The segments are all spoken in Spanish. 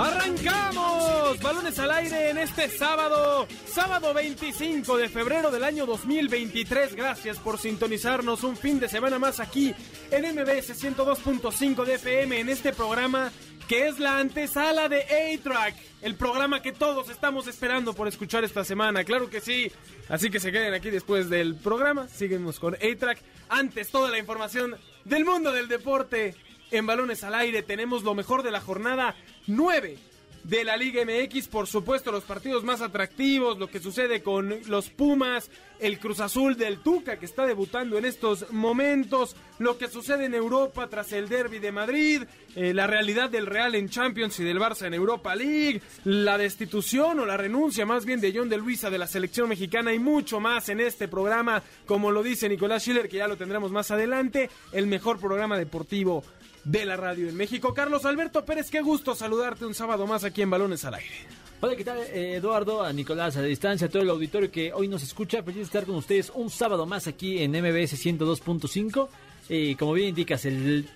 ¡Arrancamos! Balones al aire en este sábado, sábado 25 de febrero del año 2023. Gracias por sintonizarnos un fin de semana más aquí en MBS 102.5 de FM en este programa que es la antesala de A-Track, el programa que todos estamos esperando por escuchar esta semana. Claro que sí. Así que se queden aquí después del programa. Seguimos con A-Track. Antes, toda la información del mundo del deporte en balones al aire. Tenemos lo mejor de la jornada 9 de la Liga MX, por supuesto los partidos más atractivos, lo que sucede con los Pumas, el Cruz Azul del Tuca que está debutando en estos momentos, lo que sucede en Europa tras el derby de Madrid, eh, la realidad del Real en Champions y del Barça en Europa League, la destitución o la renuncia más bien de John de Luisa de la selección mexicana y mucho más en este programa, como lo dice Nicolás Schiller, que ya lo tendremos más adelante, el mejor programa deportivo de la radio en México. Carlos Alberto Pérez, qué gusto saludarte un sábado más aquí en Balones al Aire. Hola, ¿qué tal eh, Eduardo? A Nicolás, a la distancia, a todo el auditorio que hoy nos escucha. Feliz estar con ustedes un sábado más aquí en MBS 102.5. Y como bien indicas, el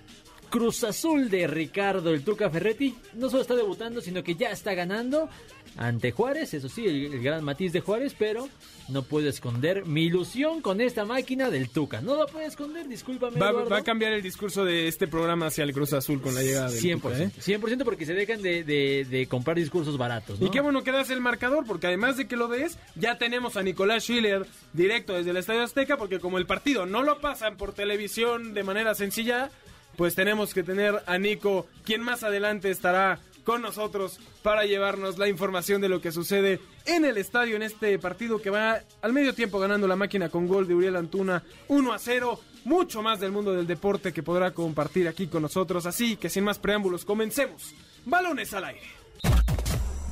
Cruz Azul de Ricardo el Tuca Ferretti no solo está debutando, sino que ya está ganando ante Juárez, eso sí, el, el, gran matiz de Juárez, pero no puedo esconder mi ilusión con esta máquina del Tuca. No lo puedo esconder, discúlpame. Va, a cambiar el discurso de este programa hacia el Cruz Azul con la llegada del 100%, Tuca, ¿eh? 100% porque se dejan de, de, de comprar discursos baratos. ¿no? Y qué bueno que das el marcador, porque además de que lo des, ya tenemos a Nicolás Schiller directo desde el Estadio Azteca, porque como el partido no lo pasan por televisión de manera sencilla, pues tenemos que tener a Nico, quien más adelante estará con nosotros para llevarnos la información de lo que sucede en el estadio en este partido que va al medio tiempo ganando la máquina con gol de Uriel Antuna 1 a 0. Mucho más del mundo del deporte que podrá compartir aquí con nosotros. Así que sin más preámbulos, comencemos. Balones al aire.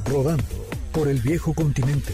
Rodando por el viejo continente.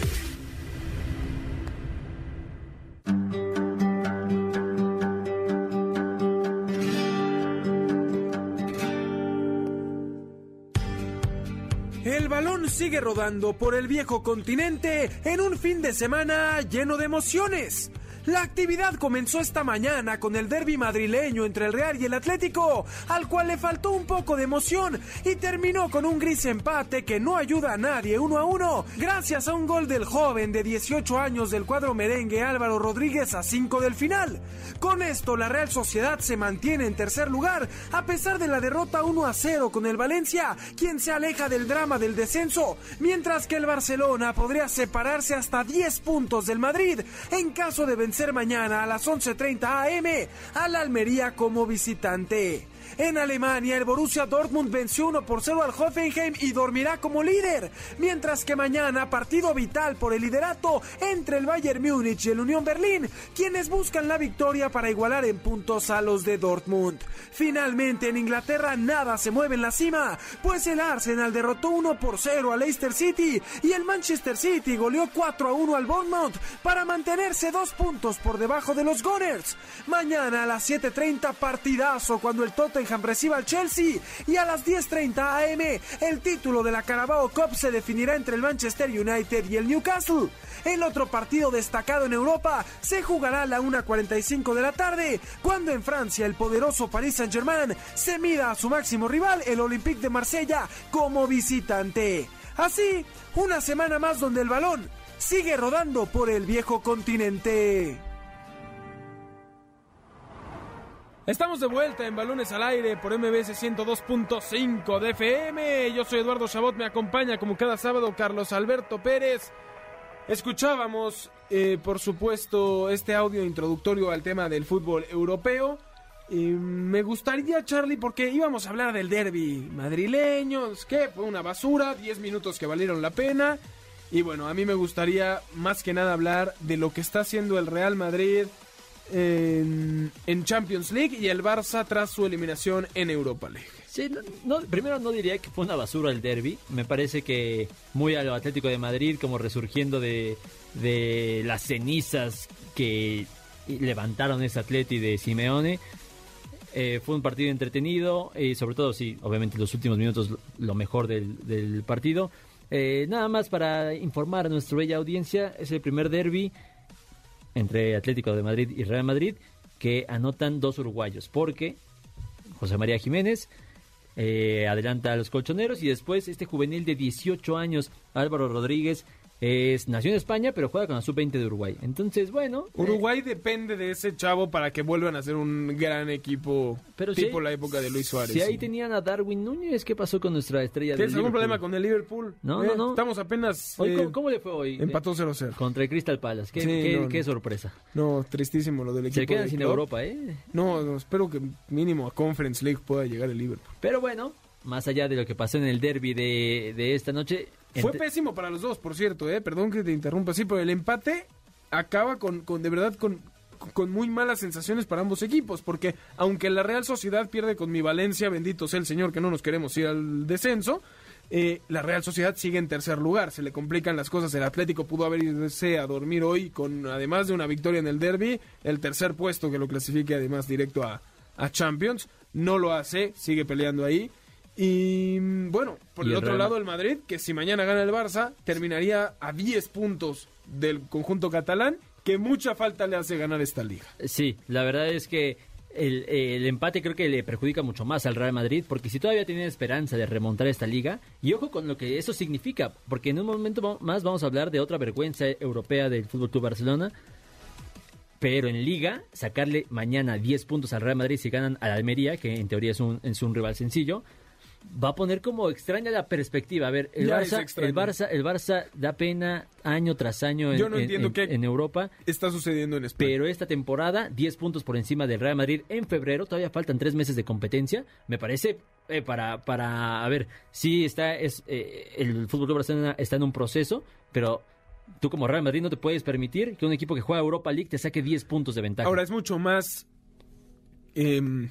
Sigue rodando por el viejo continente en un fin de semana lleno de emociones. La actividad comenzó esta mañana con el derby madrileño entre el Real y el Atlético, al cual le faltó un poco de emoción y terminó con un gris empate que no ayuda a nadie uno a uno, gracias a un gol del joven de 18 años del cuadro merengue Álvaro Rodríguez a 5 del final. Con esto la Real Sociedad se mantiene en tercer lugar a pesar de la derrota 1 a 0 con el Valencia, quien se aleja del drama del descenso, mientras que el Barcelona podría separarse hasta 10 puntos del Madrid en caso de vencer mañana a las 11.30 am al Almería como visitante. En Alemania, el Borussia Dortmund venció 1 por 0 al Hoffenheim y dormirá como líder, mientras que mañana partido vital por el liderato entre el Bayern Múnich y el Unión Berlín, quienes buscan la victoria para igualar en puntos a los de Dortmund. Finalmente en Inglaterra nada se mueve en la cima, pues el Arsenal derrotó 1 por 0 al Leicester City y el Manchester City goleó 4 a 1 al Bournemouth para mantenerse dos puntos por debajo de los Gunners. Mañana a las 7.30 partidazo cuando el Tottenham reciba al Chelsea y a las 10.30 am el título de la Carabao Cup se definirá entre el Manchester United y el Newcastle. El otro partido destacado en Europa se jugará a la 1.45 de la tarde, cuando en Francia el poderoso Paris Saint-Germain se mida a su máximo rival, el Olympique de Marsella, como visitante. Así, una semana más donde el balón sigue rodando por el viejo continente. Estamos de vuelta en Balones al Aire por MBS 102.5 de FM. Yo soy Eduardo Chabot, me acompaña como cada sábado Carlos Alberto Pérez. Escuchábamos, eh, por supuesto, este audio introductorio al tema del fútbol europeo. Y me gustaría, Charlie, porque íbamos a hablar del derby madrileño, que fue una basura, 10 minutos que valieron la pena. Y bueno, a mí me gustaría más que nada hablar de lo que está haciendo el Real Madrid en, Champions League y el Barça tras su eliminación en Europa League. Sí, primero no diría que fue una basura el derby. Me parece que muy a lo Atlético de Madrid, como resurgiendo de, las cenizas que levantaron ese Atleti de Simeone. eh, fue un partido entretenido y sobre todo, sí, obviamente los últimos minutos lo mejor del, del partido. Eh, nada más para informar a nuestra bella audiencia, es el primer derby entre Atlético de Madrid y Real Madrid que anotan dos uruguayos, porque José María Jiménez eh, adelanta a los colchoneros y después este juvenil de 18 años, Álvaro Rodríguez, es, nació en España, pero juega con la sub-20 de Uruguay. Entonces, bueno. eh, Uruguay depende de ese chavo para que vuelvan a ser un gran equipo Pero tipo si- la época de Luis Suárez. Si ahí tenían a Darwin Núñez, ¿qué pasó con nuestra estrella de ¿Tienes algún problema con el Liverpool? No, Eh, no, no. Estamos apenas... Hoy, eh, ¿cómo, cómo le fue hoy? Empató 0-0. Contra el Crystal Palace. Qué, Sí, qué- no, qué sorpresa. No, tristísimo lo del equipo. Se quedan sin Klopp. Europa, ¿eh? No, no, espero que mínimo a Conference League pueda llegar el Liverpool. Pero bueno, más allá de lo que pasó en el derby de, de esta noche. Fue pésimo para los dos, por cierto, ¿eh? Perdón que te interrumpa así, pero el empate acaba con, con de verdad, con, con muy malas sensaciones para ambos equipos, porque aunque la Real Sociedad pierde con mi Valencia, bendito sea el Señor que no nos queremos ir al descenso, eh, la Real Sociedad sigue en tercer lugar, se le complican las cosas, el Atlético pudo haberse a dormir hoy con, además de una victoria en el derby, el tercer puesto que lo clasifique además directo a, a Champions, no lo hace, sigue peleando ahí. Y mm, bueno, por Y el el otro lado el Madrid, que si mañana gana el Barça, terminaría a 10 puntos del conjunto catalán, que mucha falta le hace ganar esta liga. Sí, la verdad es que el, el empate creo que le perjudica mucho más al Real Madrid, porque si todavía tiene esperanza de remontar esta liga, y ojo con lo que eso significa, porque en un momento más vamos a hablar de otra vergüenza europea del Fútbol Club Barcelona. Pero en Liga, sacarle mañana 10 puntos al Real Madrid si ganan al Almería, que en teoría es un, es un rival sencillo, va a poner como extraña la perspectiva. A ver, el Ya Barça, el Barça, el Barça da pena año tras año en, Yo no en- entiendo en- qué- en Europa. Está sucediendo en España. Pero esta temporada, 10 puntos por encima del Real Madrid en febrero. Todavía faltan tres meses de competencia. Me parece eh, para, para, a ver, sí está, es, eh, el Fútbol Barcelona está en un proceso, pero tú como Real Madrid no te puedes permitir que un equipo que juega Europa League te saque 10 puntos de ventaja. Ahora es mucho más, em,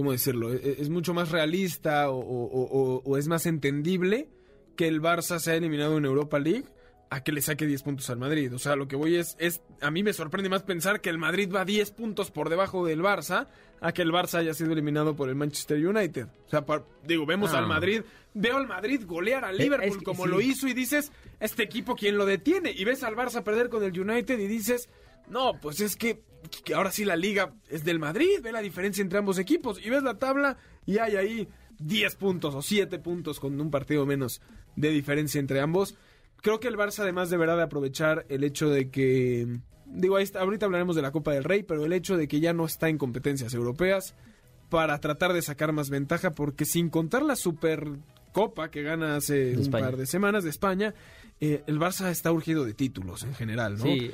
¿cómo decirlo? E- Es mucho más realista o, o- o- o es más entendible que el Barça sea eliminado en Europa League a que le saque 10 puntos al Madrid. O sea, lo que voy es, es, a mí me sorprende más pensar que el Madrid va 10 puntos por debajo del Barça a que el Barça haya sido eliminado por el Manchester United. O sea, digo, vemos Ah. al Madrid, veo al Madrid golear al Eh, Liverpool es que como sí. lo hizo y dices, este equipo, ¿quién lo detiene? Y ves al Barça perder con el United y dices, no, pues es que, que ahora sí la liga es del Madrid, ve la diferencia entre ambos equipos y ves la tabla y hay ahí 10 puntos o 7 puntos con un partido menos de diferencia entre ambos. Creo que el Barça además deberá de aprovechar el hecho de que, digo, ahí está- ahorita hablaremos de la Copa del Rey, pero el hecho de que ya no está en competencias europeas para tratar de sacar más ventaja, porque sin contar la Supercopa que gana hace un par de semanas de España, eh, el Barça está urgido de títulos en general, ¿no? Sí,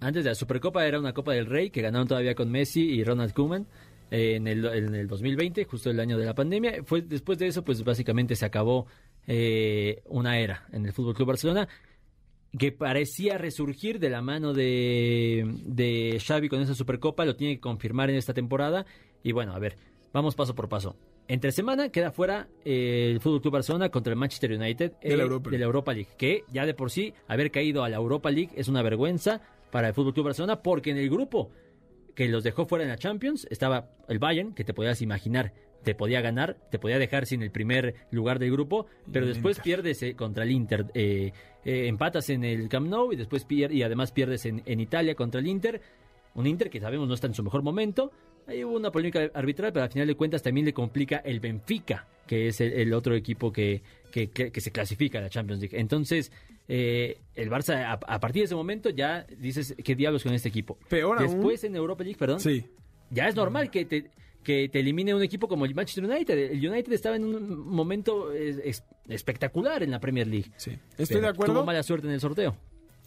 antes de la Supercopa era una Copa del Rey que ganaron todavía con Messi y Ronald Koeman eh, en, el, en el 2020, justo el año de la pandemia. Fue después de eso, pues básicamente se acabó eh, una era en el Fútbol Club Barcelona que parecía resurgir de la mano de Xavi con esa Supercopa, lo tiene que confirmar en esta temporada. Y bueno, a ver, vamos paso por paso. Entre semana queda fuera eh, el Fútbol Club Barcelona contra el Manchester United eh, De la Europa de League. la Europa League, que ya de por sí haber caído a la Europa League es una vergüenza para el Fútbol Club Barcelona porque en el grupo que los dejó fuera en la Champions estaba el Bayern, que te podías imaginar, te podía ganar, te podía dejar sin el primer lugar del grupo, pero el después Inter. pierdes eh, contra el Inter, eh, eh, empatas en el Camp Nou y después pier- y además pierdes en, en Italia contra el Inter, un Inter que sabemos no está en su mejor momento. Ahí hubo una polémica arbitral, pero al final de cuentas también le complica el Benfica, que es el, el otro equipo que, que, que- que se clasifica a la Champions League. Entonces, eh, el Barça, a, a partir de ese momento, ya dices, ¿qué diablos con este equipo? Peor aún- Después en Europa League, perdón, Sí. ya es normal que te, que te elimine un equipo como el Manchester United. El United estaba en un momento eh, es- espectacular en la Premier League. Sí, estoy de acuerdo. Tuvo mala suerte en el sorteo.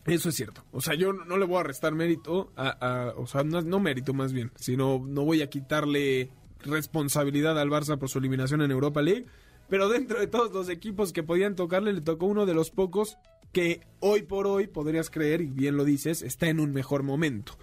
Eso es cierto. O sea, yo no le voy a restar mérito a, a- o sea, no, no mérito más bien, sino no voy a quitarle responsabilidad al Barça por su eliminación en Europa League, pero dentro de todos los equipos que podían tocarle le tocó uno de los pocos que hoy por hoy podrías creer y bien lo dices, está en un mejor momento.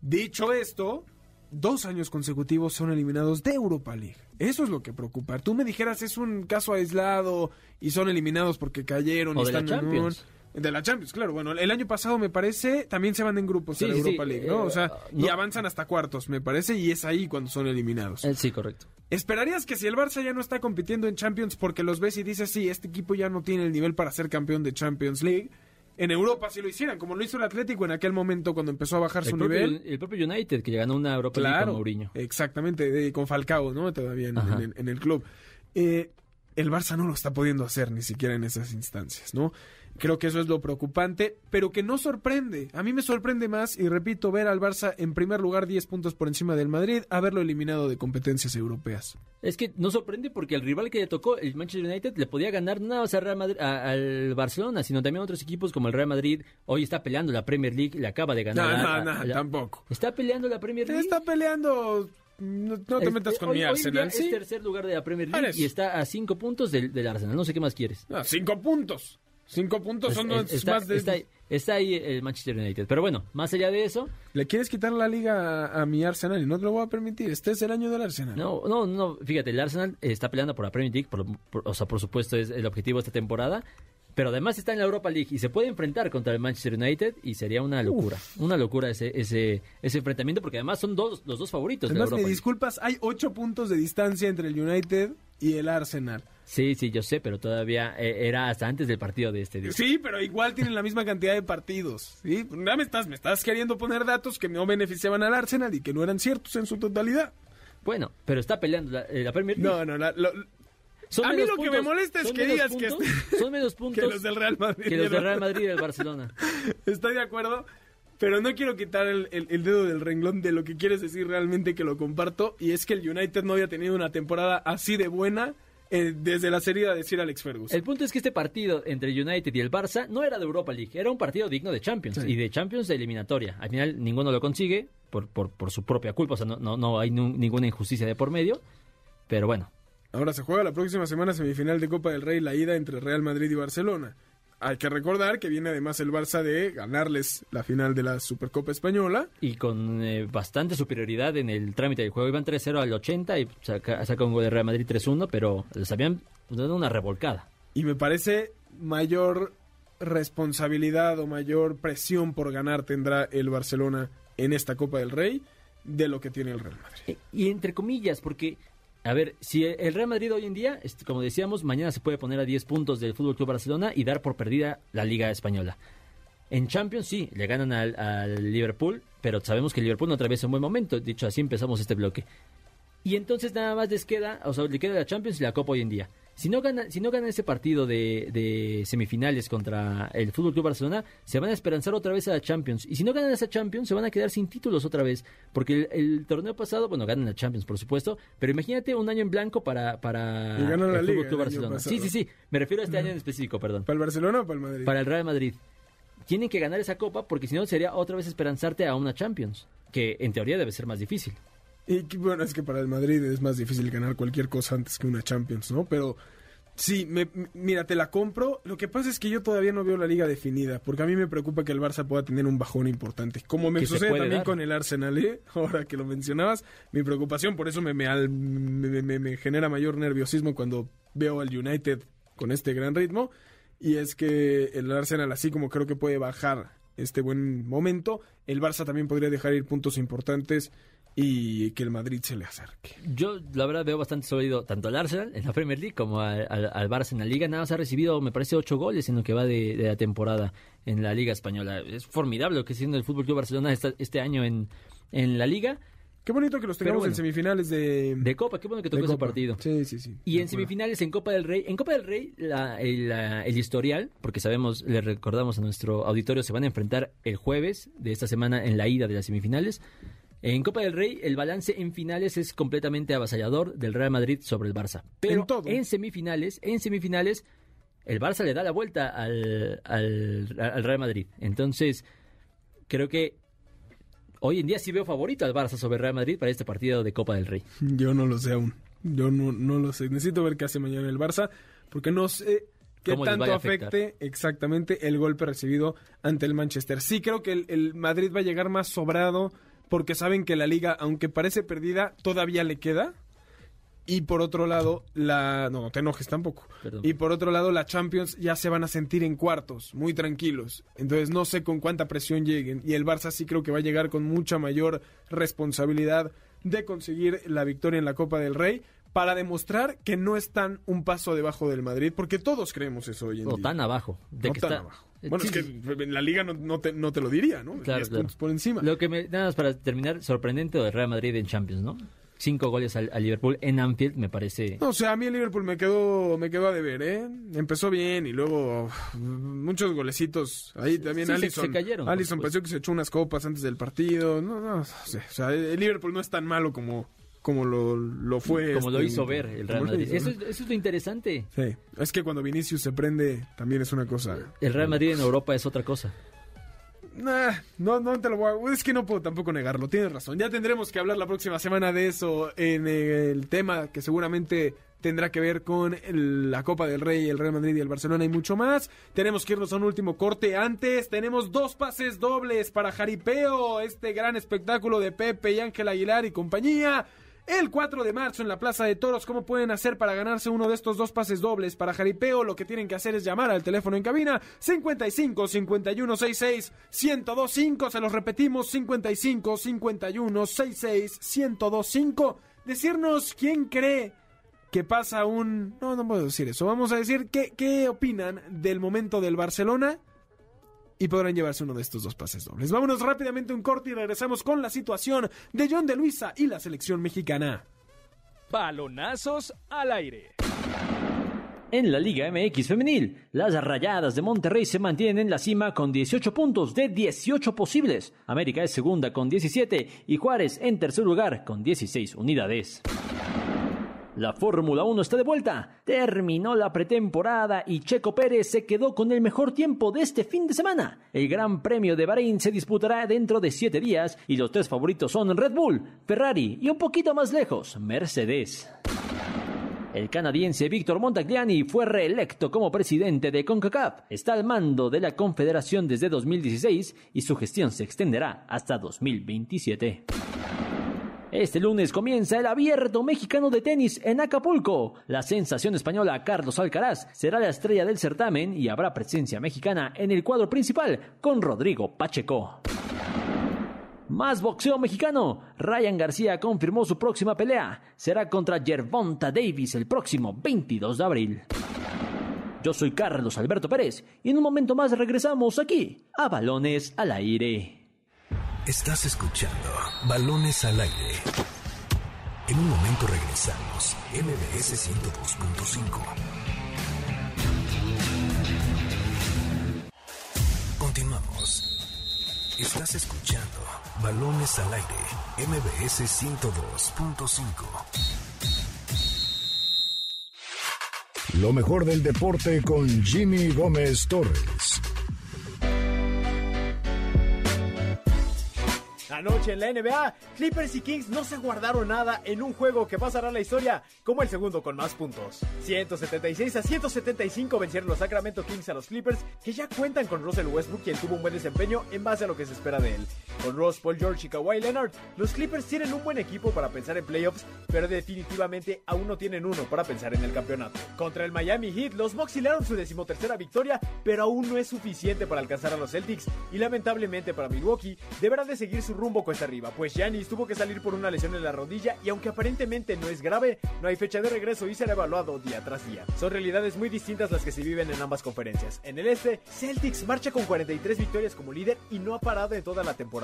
Dicho esto, dos años consecutivos son eliminados de Europa League. Eso es lo que preocupa. Tú me dijeras es un caso aislado y son eliminados porque cayeron O y de la están en un- Champions. De la Champions, claro. Bueno, el año pasado me parece también se van en grupos Sí, a la Europa sí, League, ¿no? eh, o sea, y no. avanzan hasta cuartos, me parece, y es ahí cuando son eliminados. Eh, sí, correcto. ¿Esperarías que si el Barça ya no está compitiendo en Champions porque los ves y dices, sí, este equipo ya no tiene el nivel para ser campeón de Champions League, en Europa sí lo hicieran, como lo hizo el Atlético en aquel momento cuando empezó a bajar El su propio, nivel? el propio United, que ganó una Europa League Claro, con Mourinho. exactamente, de- con Falcao, ¿no? Todavía en, en el club. Eh, el Barça no lo está pudiendo hacer ni siquiera en esas instancias, ¿no? Creo que eso es lo preocupante, pero que no sorprende. A mí me sorprende más, y repito, ver al Barça en primer lugar 10 puntos por encima del Madrid, haberlo eliminado de competencias europeas. Es que no sorprende porque el rival que le tocó, el Manchester United, le podía ganar no nada más al, Real Madrid- a- al Barcelona, sino también a otros equipos como el Real Madrid. Hoy está peleando la Premier League, le acaba de No, ganar. no, no, a la- tampoco. Está peleando la Premier League. Está peleando. No, no te Es- metas con hoy- mi hoy Arsenal, Es ¿sí? tercer lugar de la Premier League y está a cinco puntos del, del Arsenal. No sé qué más quieres. No, cinco puntos. Cinco puntos son Es- más- está, más de. está ahí- está ahí el Manchester United. Pero bueno, más allá de eso, Le quieres quitar la liga a, a mi Arsenal y no te lo voy a permitir. Este es el año del Arsenal. no, no, no. Fíjate, el Arsenal está peleando por la Premier League, por- por- o sea, por supuesto es el objetivo de esta temporada. Pero además está en la Europa League y se puede enfrentar contra el Manchester United y sería una locura. Una locura ese, ese, ese enfrentamiento porque además son dos, los dos favoritos de la Europa me League. disculpas, hay ocho puntos de distancia entre el United y el Arsenal. Sí, sí, yo sé, pero todavía eh, era hasta antes del partido de este día. Sí, pero igual tienen la misma cantidad de partidos. ¿sí? Ya me estás, me estás queriendo poner datos que no beneficiaban al Arsenal y que no eran ciertos en su totalidad. Bueno, pero está peleando la, eh, la Premier League. No, no, la- lo- Son A mí lo que me molesta es que digas que este- son menos que puntos los del Real Madrid. que los del Real Madrid y del Barcelona. Estoy de acuerdo, pero no quiero quitar el, el- el dedo del renglón de lo que quieres decir realmente que lo comparto. Y es que el United no había tenido una temporada así de buena eh, desde la serie de decir Alex Ferguson. El punto es que este partido entre el United y el Barça no era de Europa League, era un partido digno de Champions Sí. y de Champions de eliminatoria. Al final ninguno lo consigue por, por, por su propia culpa, o sea, no, no, no hay ninguna injusticia de por medio. Pero bueno, Ahora se juega la próxima semana semifinal de Copa del Rey, la ida entre Real Madrid y Barcelona. Hay que recordar que viene además el Barça de ganarles la final de la Supercopa Española. y con eh, bastante superioridad en el trámite del juego. Iban 3-0 al 80 y saca, saca un gol de Real Madrid 3-1, pero les habían dado una revolcada. Y me parece mayor responsabilidad o mayor presión por ganar tendrá el Barcelona en esta Copa del Rey de lo que tiene el Real Madrid. Eh, Y entre comillas, porque, a ver, si el Real Madrid hoy en día, como decíamos, mañana se puede poner a 10 puntos del Fútbol Club Barcelona y dar por perdida la Liga Española. En Champions sí, le ganan al, al Liverpool, pero sabemos que el Liverpool no atraviesa un buen momento. Dicho así, empezamos este bloque. Y entonces nada más les queda, o sea, le queda la Champions y la Copa hoy en día. Si no gana, si no gana ese partido de, de semifinales contra el Fútbol Club Barcelona, se van a esperanzar otra vez a la Champions. Y si no ganan esa Champions, se van a quedar sin títulos otra vez. Porque el, el torneo pasado, bueno, ganan la Champions, por supuesto. Pero imagínate un año en blanco para, para ganan el Liga Fútbol Club el Barcelona. Sí, sí, sí. Me refiero a este año en específico, perdón. ¿Para el Barcelona o para el Madrid? Para el Real Madrid. Tienen que ganar esa copa porque si no sería otra vez esperanzarte a una Champions. Que en teoría debe ser más difícil. Y bueno, es que para el Madrid es más difícil ganar cualquier cosa antes que una Champions, ¿no? Pero sí, me, mira, te la compro. Lo que pasa es que yo todavía no veo la liga definida, porque a mí me preocupa que el Barça pueda tener un bajón importante. Como me sucede también dar. con el Arsenal, ¿eh? Ahora que lo mencionabas, mi preocupación, por eso me, me, al- me- me- me genera mayor nerviosismo cuando veo al United con este gran ritmo. Y es que el Arsenal, así como creo que puede bajar este buen momento, el Barça también podría dejar ir puntos importantes y que el Madrid se le acerque. Yo, la verdad, veo bastante sólido tanto al Arsenal en la Premier League como al, al, al Barça en la Liga. Nada más ha recibido, me parece, ocho goles en lo que va de, de la temporada en la Liga Española. Es formidable lo que está haciendo el Fútbol Club Barcelona esta- este año en, en la Liga. Qué bonito que los tengamos bueno. en semifinales de, De Copa, qué bueno que tocó ese partido. Sí, sí, sí. Y en semifinales en Copa del Rey, en Copa del Rey la- el, la- el historial, porque sabemos, le recordamos a nuestro auditorio, se van a enfrentar el jueves de esta semana en la ida de las semifinales. En Copa del Rey el balance en finales es completamente avasallador del Real Madrid sobre el Barça. Pero En todo. semifinales, en semifinales el Barça le da la vuelta al, al, al Real Madrid. Entonces, creo que hoy en día sí veo favorito al Barça sobre el Real Madrid para este partido de Copa del Rey. Yo no lo sé aún. Yo no, no lo sé. Necesito ver qué hace mañana el Barça, porque no sé qué ¿Cómo les tanto afecte exactamente el golpe recibido ante el Manchester. Sí creo que el, el Madrid va a llegar más sobrado, porque saben que la liga, aunque parece perdida, todavía le queda. Y por otro lado, la. No, no te enojes tampoco. Perdón. Y por otro lado, la Champions ya se van a sentir en cuartos, muy tranquilos. Entonces no sé con cuánta presión lleguen. Y el Barça sí creo que va a llegar con mucha mayor responsabilidad de conseguir la victoria en la Copa del Rey para demostrar que no están un paso debajo del Madrid, porque todos creemos eso hoy en día. tan abajo. De no que tan está- abajo. Bueno, Sí, es que en la liga no, no te, no te lo diría, ¿no? Claro, 10 claro. puntos por encima. Lo que me, nada más para terminar, sorprendente de Real Madrid en Champions, ¿no? Cinco goles al, al Liverpool en Anfield me parece... No, o sea, a mí el Liverpool me quedó, me quedó a deber, ¿eh? Empezó bien y luego uf, muchos golecitos. Ahí también sí, Allison. se cayeron, por Allison pareció que se echó unas copas antes del partido. No, no, no sé. O sea, el Liverpool no es tan malo como, como lo, lo fue. como lo este, hizo ver el Real Madrid. hizo, Eso ¿no? es, eso es lo interesante. Sí, es que cuando Vinicius se prende también es una cosa. El Real Madrid en Europa es otra cosa. Nah, no, no te lo voy a... Es que no puedo tampoco negarlo, tienes razón. Ya tendremos que hablar la próxima semana de eso en el tema que seguramente tendrá que ver con el- la Copa del Rey, el Real Madrid y el Barcelona y mucho más. Tenemos que irnos a un último corte antes. Tenemos dos pases dobles para Jaripeo, este gran espectáculo de Pepe y Ángel Aguilar y compañía. El 4 de marzo en la Plaza de Toros, ¿cómo pueden hacer para ganarse uno de estos dos pases dobles para Jaripeo? Lo que tienen que hacer es llamar al teléfono en cabina 55 51 66 1025, se los repetimos 55 51 66 1025. Decirnos quién cree que pasa un... No, no puedo decir eso. Vamos a decir qué, qué opinan del momento del Barcelona y podrán llevarse uno de estos dos pases dobles. Vámonos rápidamente a un corte y regresamos con la situación de John de Luisa y la selección mexicana. Balonazos al aire. En la Liga MX femenil, las Rayadas de Monterrey se mantienen en la cima con 18 puntos de 18 posibles. América es segunda con 17 y Juárez en tercer lugar con 16 unidades. La Fórmula 1 está de vuelta. Terminó la pretemporada y Checo Pérez se quedó con el mejor tiempo de este fin de semana. El Gran Premio de Bahrein se disputará dentro de 7 días y los tres favoritos son Red Bull, Ferrari y un poquito más lejos, Mercedes. El canadiense Víctor Montagliani fue reelecto como presidente de CONCACAF. Está al mando de la confederación desde 2016 y su gestión se extenderá hasta 2027. Este lunes comienza el abierto mexicano de tenis en Acapulco. La sensación española Carlos Alcaraz será la estrella del certamen y habrá presencia mexicana en el cuadro principal con Rodrigo Pacheco. Más boxeo mexicano. Ryan García confirmó su próxima pelea. Será contra Gervonta Davis el próximo 22 de abril. Yo soy Carlos Alberto Pérez y en un momento más regresamos aquí a Balones al Aire. Estás escuchando Balones al aire. En un momento regresamos. MBS 102.5. Continuamos. Estás escuchando Balones al aire. MBS 102.5. Lo mejor del deporte con Jimmy Gómez Torres. Anoche en la NBA, Clippers y Kings no se guardaron nada en un juego que pasará a la historia como el segundo con más puntos. 176 a 175 vencieron los Sacramento Kings a los Clippers, que ya cuentan con Russell Westbrook, quien tuvo un buen desempeño en base a lo que se espera de él. Con Ross, Paul George y Kawhi Leonard, los Clippers tienen un buen equipo para pensar en playoffs, pero definitivamente aún no tienen uno para pensar en el campeonato. Contra el Miami Heat, los Bucks hilaron su decimotercera victoria, pero aún no es suficiente para alcanzar a los Celtics y lamentablemente para Milwaukee deberán de seguir su rumbo cuesta arriba, pues Giannis tuvo que salir por una lesión en la rodilla y aunque aparentemente no es grave, no hay fecha de regreso y será evaluado día tras día. Son realidades muy distintas las que se viven en ambas conferencias. En el este, Celtics marcha con 43 victorias como líder y no ha parado en toda la temporada.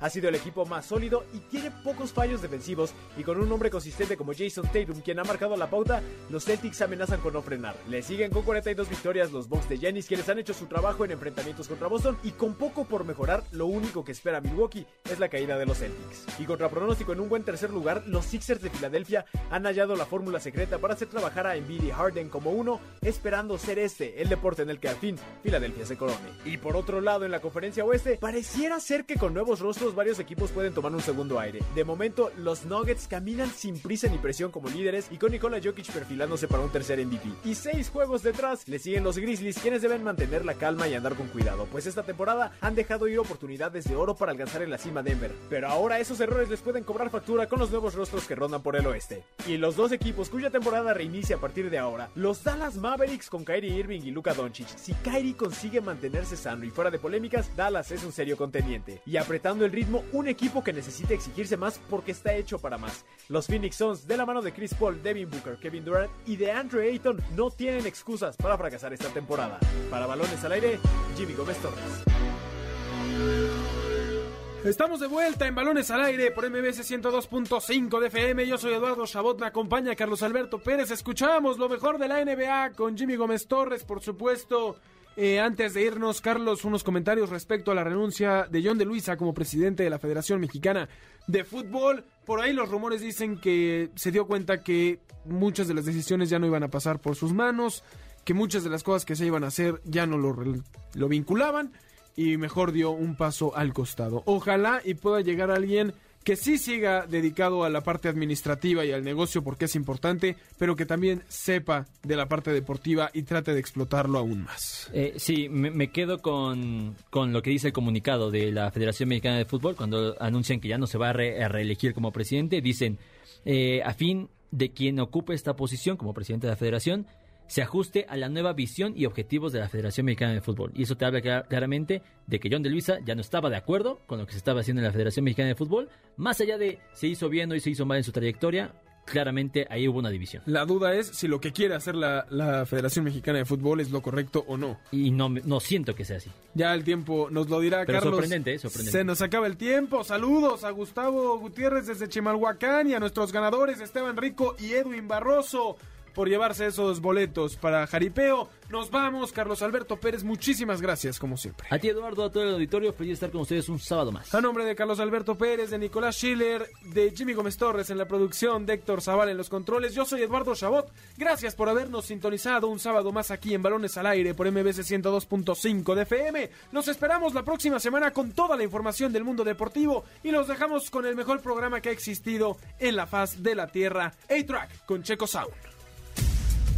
Ha sido el equipo más sólido y tiene pocos fallos defensivos y con un hombre consistente como Jason Tatum quien ha marcado la pauta, los Celtics amenazan con no frenar. Le siguen con 42 victorias los Bucks de Giannis quienes han hecho su trabajo en enfrentamientos contra Boston y con poco por mejorar, lo único que espera Milwaukee es la caída de los Celtics. Y contra pronóstico en un buen tercer lugar, los Sixers de Filadelfia han hallado la fórmula secreta para hacer trabajar a Embiid y Harden como uno, esperando ser este el deporte en el que al fin Filadelfia se corone. Y por otro lado, en la conferencia oeste, pareciera ser que con nuevos rostros, varios equipos pueden tomar un segundo aire. De momento, los Nuggets caminan sin prisa ni presión como líderes y con Nikola Jokic perfilándose para un tercer MVP. Y seis juegos detrás le siguen los Grizzlies, quienes deben mantener la calma y andar con cuidado, pues esta temporada han dejado ir oportunidades de oro para alcanzar en la cima Denver. Pero ahora esos errores les pueden cobrar factura con los nuevos rostros que rondan por el oeste. Y los dos equipos cuya temporada reinicia a partir de ahora, los Dallas Mavericks con Kyrie Irving y Luka Doncic. Si Kyrie consigue mantenerse sano y fuera de polémicas, Dallas es un serio contendiente. Y apretando el ritmo, un equipo que necesita exigirse más porque está hecho para más. Los Phoenix Suns, de la mano de Chris Paul, Devin Booker, Kevin Durant y de Andrew Ayton, no tienen excusas para fracasar esta temporada. Para balones al aire, Jimmy Gómez Torres. Estamos de vuelta en Balones al Aire por MBS 102.5 de FM. Yo soy Eduardo Chabot, me acompaña Carlos Alberto Pérez. Escuchamos lo mejor de la NBA con Jimmy Gómez Torres, por supuesto. Eh, antes de irnos, Carlos, unos comentarios respecto a la renuncia de John de Luisa como presidente de la Federación Mexicana de Fútbol. Por ahí los rumores dicen que se dio cuenta que muchas de las decisiones ya no iban a pasar por sus manos, que muchas de las cosas que se iban a hacer ya no lo, lo vinculaban y mejor dio un paso al costado. Ojalá y pueda llegar alguien que sí siga dedicado a la parte administrativa y al negocio porque es importante, pero que también sepa de la parte deportiva y trate de explotarlo aún más. Eh, sí, me, quedo con, con, lo que dice el comunicado de la Federación Mexicana de Fútbol cuando anuncian que ya no se va a, reelegir como presidente. Dicen, eh, a fin de quien ocupe esta posición como presidente de la federación, se ajuste a la nueva visión y objetivos de la Federación Mexicana de Fútbol. Y eso te habla claramente de que John de Luisa ya no estaba de acuerdo con lo que se estaba haciendo en la Federación Mexicana de Fútbol, más allá de se hizo bien o se hizo mal en su trayectoria, claramente ahí hubo una división. La duda es si lo que quiere hacer la, Federación Mexicana de Fútbol es lo correcto o no. Y no, no siento que sea así. Ya el tiempo nos lo dirá Pero Carlos. Sorprendente, ¿eh? sorprendente. Se nos acaba el tiempo. Saludos a Gustavo Gutiérrez desde Chimalhuacán y a nuestros ganadores Esteban Rico y Edwin Barroso por llevarse esos boletos para Jaripeo. Nos vamos, Carlos Alberto Pérez, muchísimas gracias, como siempre. A ti, Eduardo, a todo el auditorio, feliz de estar con ustedes un sábado más. A nombre de Carlos Alberto Pérez, de Nicolás Schiller, de Jimmy Gómez Torres en la producción, de Héctor Zaval en los controles, yo soy Eduardo Chabot. Gracias por habernos sintonizado un sábado más aquí en Balones al Aire por MBC 102.5 de FM. Nos esperamos la próxima semana con toda la información del mundo deportivo y los dejamos con el mejor programa que ha existido en la faz de la Tierra, A-Track, con Checo Sound.